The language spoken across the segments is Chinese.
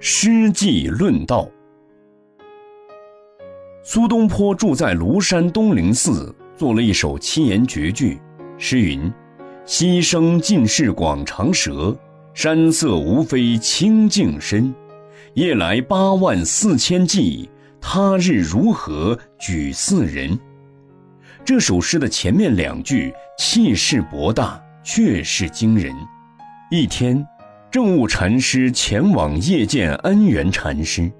诗记论道。苏东坡住在庐山东林寺，做了一首七言绝句，诗云：“溪声尽是广长舌，山色无非清净身。夜来八万四千骑，他日如何举四人？”这首诗的前面两句气势博大，确是惊人。一天。正悟禅师前往谒见安源禅师，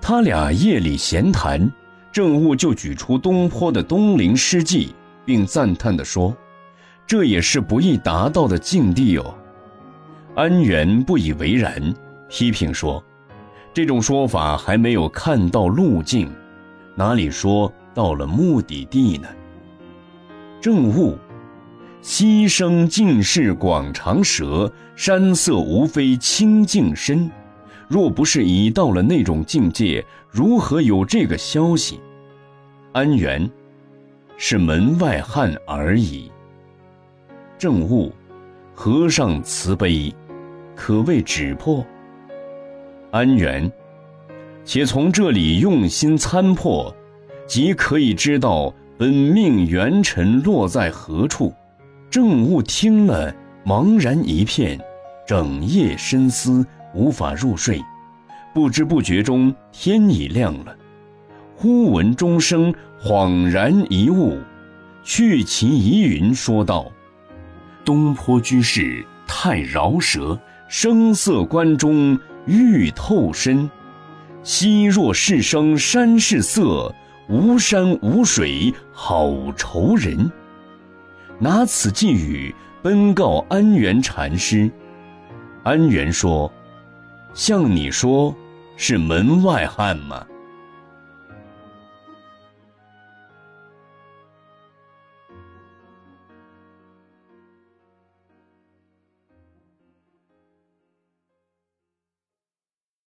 他俩夜里闲谈，正悟就举出东坡的《东陵诗记》，并赞叹地说：“这也是不易达到的境地哦。”安源不以为然，批评说：“这种说法还没有看到路径，哪里说到了目的地呢？”正悟。溪声尽是广长舌，山色无非清净身。若不是已到了那种境界，如何有这个消息？安源，是门外汉而已。正悟，和尚慈悲，可谓止破。安源，且从这里用心参破，即可以知道本命元辰落在何处。正悟听了，茫然一片，整夜深思，无法入睡。不知不觉中，天已亮了。忽闻钟声，恍然一悟，去其疑云，说道：“东坡居士太饶舌，声色关中欲透身。昔若是声山是色，无山无水好愁人。”拿此寄语奔告安源禅师，安源说：“向你说，是门外汉吗？”